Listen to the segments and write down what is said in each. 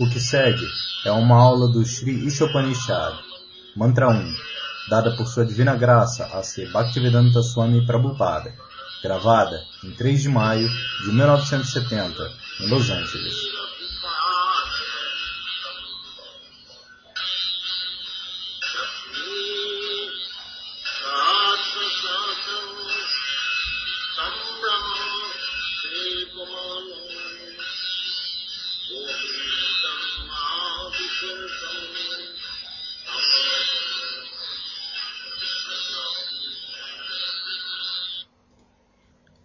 O que segue é uma aula do Sri Ishopanishad, Mantra 1, dada por Sua Divina Graça a ser Bhaktivedanta Swami Prabhupada, gravada em 3 de maio de 1970, em Los Angeles.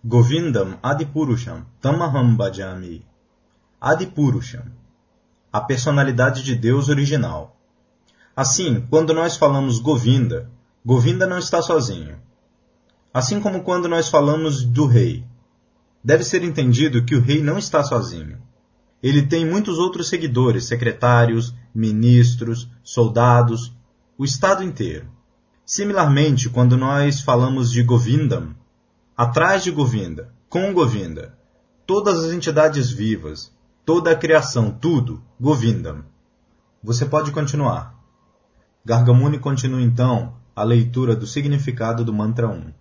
Govindam Adipurusham Tamaham Bhajami Adipurusham A personalidade de Deus original. Assim, quando nós falamos Govinda, Govinda não está sozinho. Assim como quando nós falamos do rei. Deve ser entendido que o rei não está sozinho. Ele tem muitos outros seguidores, secretários, ministros, soldados, o estado inteiro. Similarmente, quando nós falamos de Govindam, atrás de Govinda, com Govinda, todas as entidades vivas, toda a criação, tudo, Govindam. Você pode continuar. Gargamuni continua então a leitura do significado do mantra 1.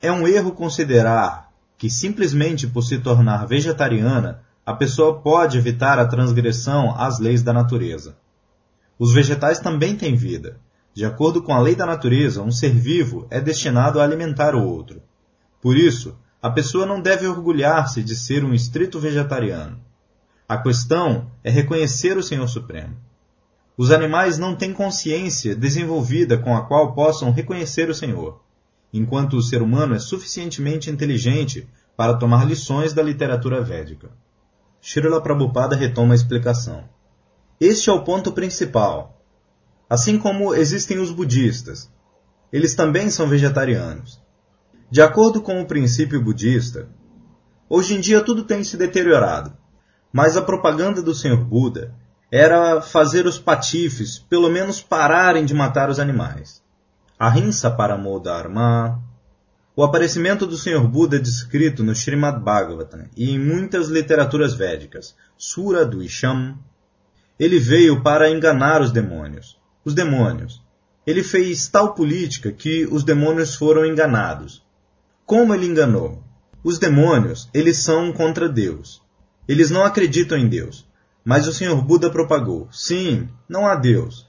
É um erro considerar que simplesmente por se tornar vegetariana, a pessoa pode evitar a transgressão às leis da natureza. Os vegetais também têm vida. De acordo com a lei da natureza, um ser vivo é destinado a alimentar o outro. Por isso, a pessoa não deve orgulhar-se de ser um estrito vegetariano. A questão é reconhecer o Senhor Supremo. Os animais não têm consciência desenvolvida com a qual possam reconhecer o Senhor, enquanto o ser humano é suficientemente inteligente para tomar lições da literatura védica. Srila Prabhupada retoma a explicação. Este é o ponto principal. Assim como existem os budistas, eles também são vegetarianos. De acordo com o princípio budista, hoje em dia tudo tem se deteriorado, mas a propaganda do Senhor Buda era fazer os patifes pelo menos pararem de matar os animais. Ahimsa Paramo Dharma. O aparecimento do Senhor Buda é descrito no Srimad Bhagavatam e em muitas literaturas védicas, Sura do Isham. Ele veio para enganar os demônios. Os demônios. Ele fez tal política que os demônios foram enganados como ele enganou? Os demônios, eles são contra Deus. Eles não acreditam em Deus. Mas o Senhor Buda propagou: sim, não há Deus.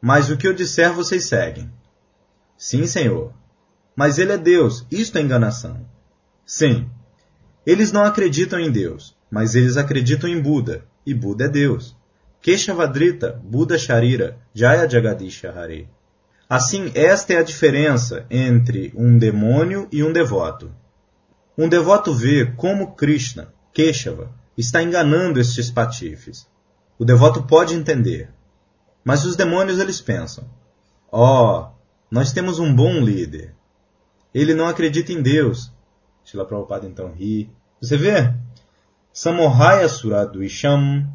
Mas o que eu disser vocês seguem. Sim, Senhor. Mas ele é Deus, isto é enganação. Sim. Eles não acreditam em Deus, mas eles acreditam em Buda, e Buda é Deus. Keshavadrita, Buda Sharira, Jaya Jagadisha Hare. Assim, esta é a diferença entre um demônio e um devoto. Um devoto vê como Krishna, Keshava, está enganando estes patifes. O devoto pode entender. Mas os demônios eles pensam: "Oh, nós temos um bom líder. Ele não acredita em Deus." Shila Prabhupada então ri. Você vê? Samohaya Suradu Isham,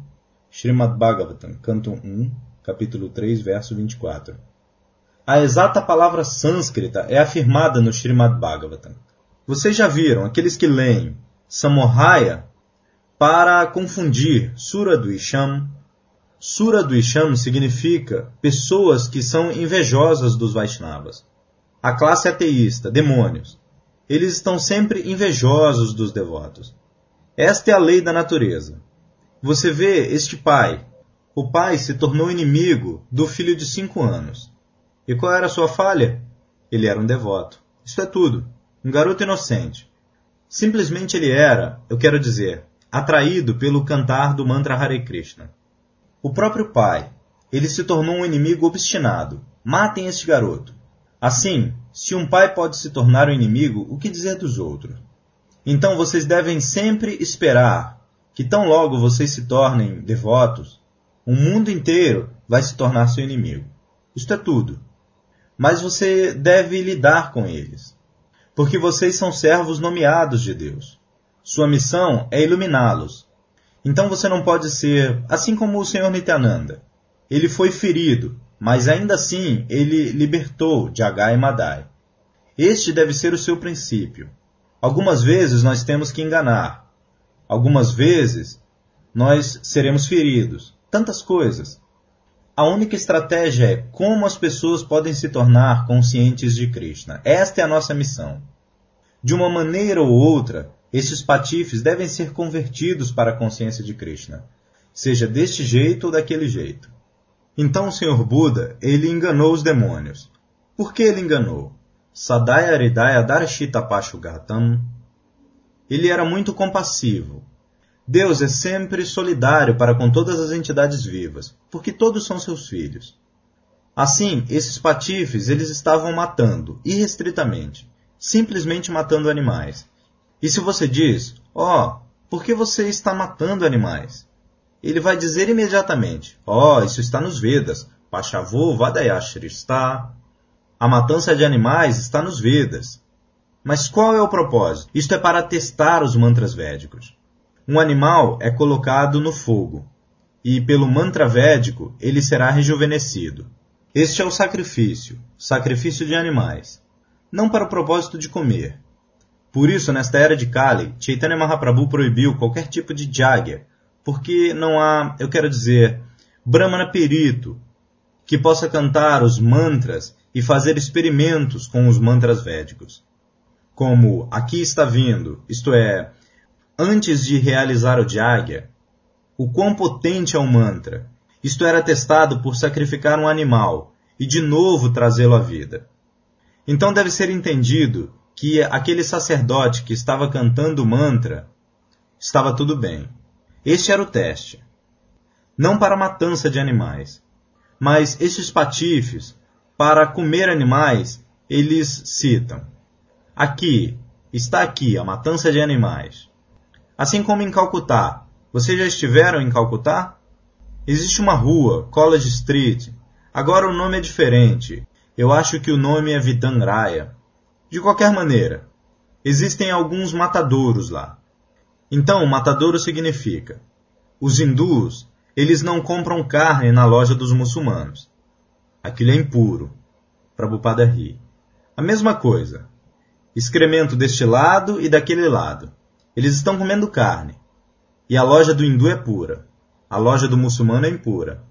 Srimad Bhagavatam, canto 1, capítulo 3, verso 24. A exata palavra sânscrita é afirmada no Srimad Bhagavatam. Vocês já viram aqueles que leem Samohaya para confundir Sura do Isham. Sura do Isham significa pessoas que são invejosas dos Vaishnavas. A classe ateísta, demônios. Eles estão sempre invejosos dos devotos. Esta é a lei da natureza. Você vê este pai. O pai se tornou inimigo do filho de cinco anos. E qual era a sua falha? Ele era um devoto. Isso é tudo. Um garoto inocente. Simplesmente ele era, eu quero dizer, atraído pelo cantar do mantra Hare Krishna. O próprio pai, ele se tornou um inimigo obstinado. Matem este garoto. Assim, se um pai pode se tornar um inimigo, o que dizer dos outros? Então vocês devem sempre esperar que tão logo vocês se tornem devotos, o mundo inteiro vai se tornar seu inimigo. Isto é tudo mas você deve lidar com eles, porque vocês são servos nomeados de Deus. Sua missão é iluminá-los. Então você não pode ser assim como o Senhor Nityananda. Ele foi ferido, mas ainda assim ele libertou Jagai Madai. Este deve ser o seu princípio. Algumas vezes nós temos que enganar. Algumas vezes nós seremos feridos. Tantas coisas. A única estratégia é como as pessoas podem se tornar conscientes de Krishna. Esta é a nossa missão. De uma maneira ou outra, esses patifes devem ser convertidos para a consciência de Krishna, seja deste jeito ou daquele jeito. Então o Senhor Buda, ele enganou os demônios. Por que ele enganou? Sadaya Ridaya Darshita Pashugatam. Ele era muito compassivo. Deus é sempre solidário para com todas as entidades vivas, porque todos são seus filhos. Assim, esses patifes eles estavam matando, irrestritamente, simplesmente matando animais. E se você diz, ó, oh, por que você está matando animais? Ele vai dizer imediatamente, ó, oh, isso está nos Vedas, Pachavo Vadayashrista, a matança de animais está nos Vedas. Mas qual é o propósito? Isto é para testar os mantras védicos. Um animal é colocado no fogo, e pelo mantra védico ele será rejuvenescido. Este é o sacrifício, sacrifício de animais. Não para o propósito de comer. Por isso, nesta era de Kali, Chaitanya Mahaprabhu proibiu qualquer tipo de jagya, porque não há, eu quero dizer, brahmana perito, que possa cantar os mantras e fazer experimentos com os mantras védicos. Como aqui está vindo, isto é, antes de realizar o Jagya, o quão potente é o mantra. Isto era testado por sacrificar um animal e de novo trazê-lo à vida. Então deve ser entendido que aquele sacerdote que estava cantando o mantra estava tudo bem. Este era o teste. Não para matança de animais, mas estes patifes para comer animais, eles citam: Aqui, está aqui a matança de animais. Assim como em Calcutá. Vocês já estiveram em Calcutá? Existe uma rua, College Street. Agora o nome é diferente. Eu acho que o nome é Vidanraya. De qualquer maneira, existem alguns matadouros lá. Então, matadouro significa: os hindus, eles não compram carne na loja dos muçulmanos. Aquilo é impuro. Prabhupada ri. A mesma coisa. Excremento deste lado e daquele lado. Eles estão comendo carne. E a loja do hindu é pura. A loja do muçulmano é impura.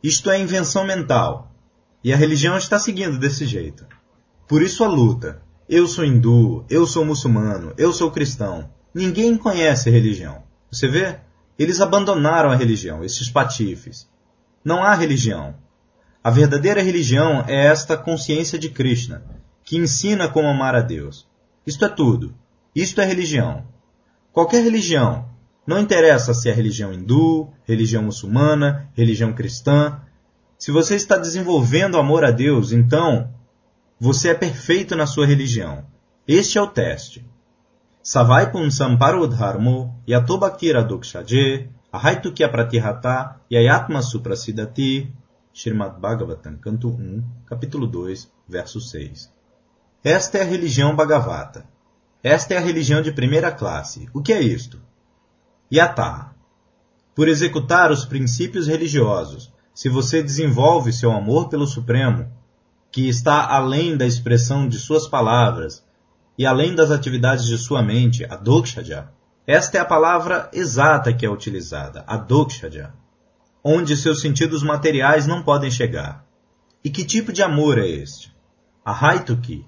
Isto é invenção mental. E a religião está seguindo desse jeito. Por isso a luta. Eu sou hindu, eu sou muçulmano, eu sou cristão. Ninguém conhece religião. Você vê? Eles abandonaram a religião, esses patifes. Não há religião. A verdadeira religião é esta consciência de Krishna, que ensina como amar a Deus. Isto é tudo. Isto é religião. Qualquer religião, não interessa se é religião hindu, religião muçulmana, religião cristã. Se você está desenvolvendo amor a Deus, então você é perfeito na sua religião. Este é o teste. Savai punsam parodharmo yatobhaktira dokshaje ahaitukya pratihata yayatma suprasidati Srimad Bhagavatam, canto 1, capítulo 2, verso 6. Esta é a religião Bhagavata. Esta é a religião de primeira classe. O que é isto? Yata. Por executar os princípios religiosos, se você desenvolve seu amor pelo Supremo, que está além da expressão de suas palavras e além das atividades de sua mente, a Dokshaja, esta é a palavra exata que é utilizada, a Dokshaja onde seus sentidos materiais não podem chegar. E que tipo de amor é este? Ahaituki,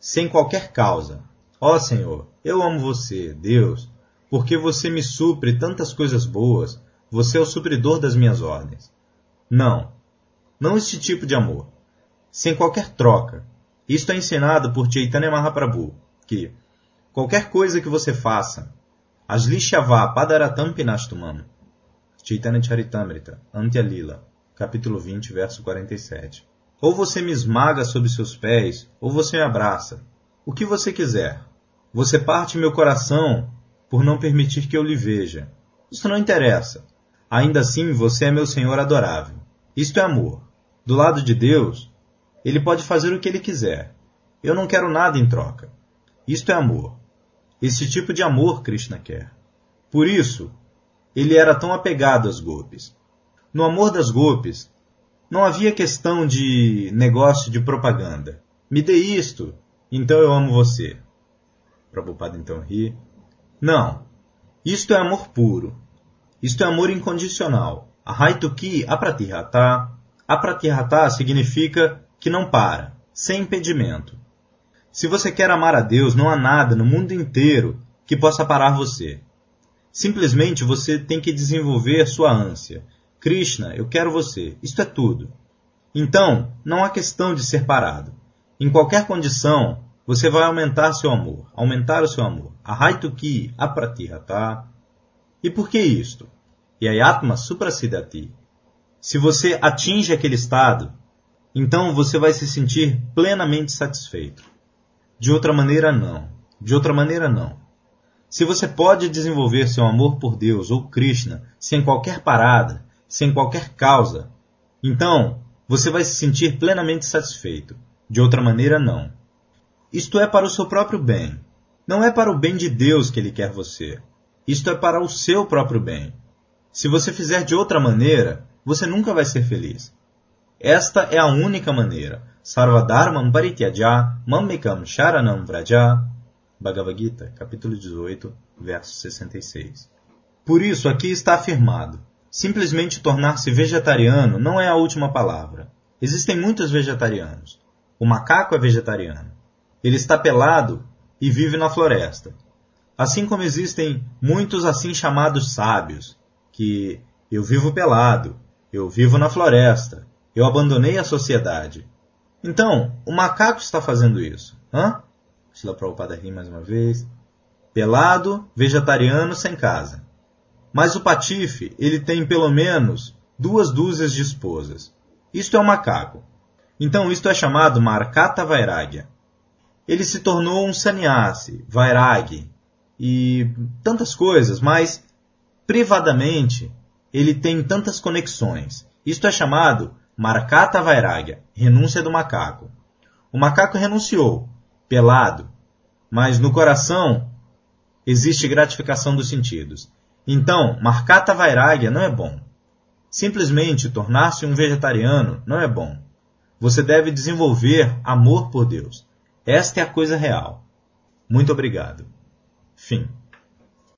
sem qualquer causa. Ó Senhor, eu amo você, Deus, porque você me supre tantas coisas boas, você é o supridor das minhas ordens. Não, não este tipo de amor. Sem qualquer troca. Isto é ensinado por Chaitanya Mahaprabhu, que qualquer coisa que você faça, Aslishyava Padaratam Pinastumam, Chaitanya Charitamrita, Antya Lila, capítulo 20, verso 47. Ou você me esmaga sob seus pés, ou você me abraça. O que você quiser. Você parte meu coração por não permitir que eu lhe veja. Isso não interessa. Ainda assim, você é meu Senhor adorável. Isto é amor. Do lado de Deus, ele pode fazer o que ele quiser. Eu não quero nada em troca. Isto é amor. Esse tipo de amor Krishna quer. Por isso, ele era tão apegado às golpes. No amor das golpes, não havia questão de negócio de propaganda. Me dê isto, então eu amo você. Prabhupada então ri. Não, isto é amor puro. Isto é amor incondicional. Ahaituki apratihata. Apratihata significa que não para, sem impedimento. Se você quer amar a Deus, não há nada no mundo inteiro que possa parar você. Simplesmente você tem que desenvolver sua ânsia. Krishna, eu quero você. Isto é tudo. Então, não há questão de ser parado. Em qualquer condição, você vai aumentar seu amor, aumentar o seu amor. Ahaituki apratihata. E por que isto? Yayatma suprasidati. Se você atinge aquele estado, então você vai se sentir plenamente satisfeito. De outra maneira, não. De outra maneira, não. Se você pode desenvolver seu amor por Deus ou Krishna sem qualquer parada, sem qualquer causa, então você vai se sentir plenamente satisfeito. De outra maneira, não. Isto é para o seu próprio bem. Não é para o bem de Deus que ele quer você. Isto é para o seu próprio bem. Se você fizer de outra maneira, você nunca vai ser feliz. Esta é a única maneira. Sarvadharmam parityaja mammikam sharanam vraja. Bhagavad Gita, capítulo 18, verso 66. Por isso, aqui está afirmado: simplesmente tornar-se vegetariano não é a última palavra. Existem muitos vegetarianos. O macaco é vegetariano. Ele está pelado e vive na floresta. Assim como existem muitos assim chamados sábios, que eu vivo pelado, eu vivo na floresta, eu abandonei a sociedade. Então, o macaco está fazendo isso. Hã? Shila Prabhupada ri mais uma vez. Pelado, vegetariano, sem casa. Mas o patife, ele tem pelo menos duas dúzias de esposas. Isto é um macaco. Então, isto é chamado Markata Vairagya. Ele se tornou um sannyasi, Vairagi, e tantas coisas, mas privadamente ele tem tantas conexões. Isto é chamado Markata Vairagya, renúncia do macaco. O macaco renunciou, pelado, mas no coração existe gratificação dos sentidos. Então, Markata Vairagya não é bom. Simplesmente tornar-se um vegetariano não é bom. Você deve desenvolver amor por Deus. Esta é a coisa real. Muito obrigado. Fim.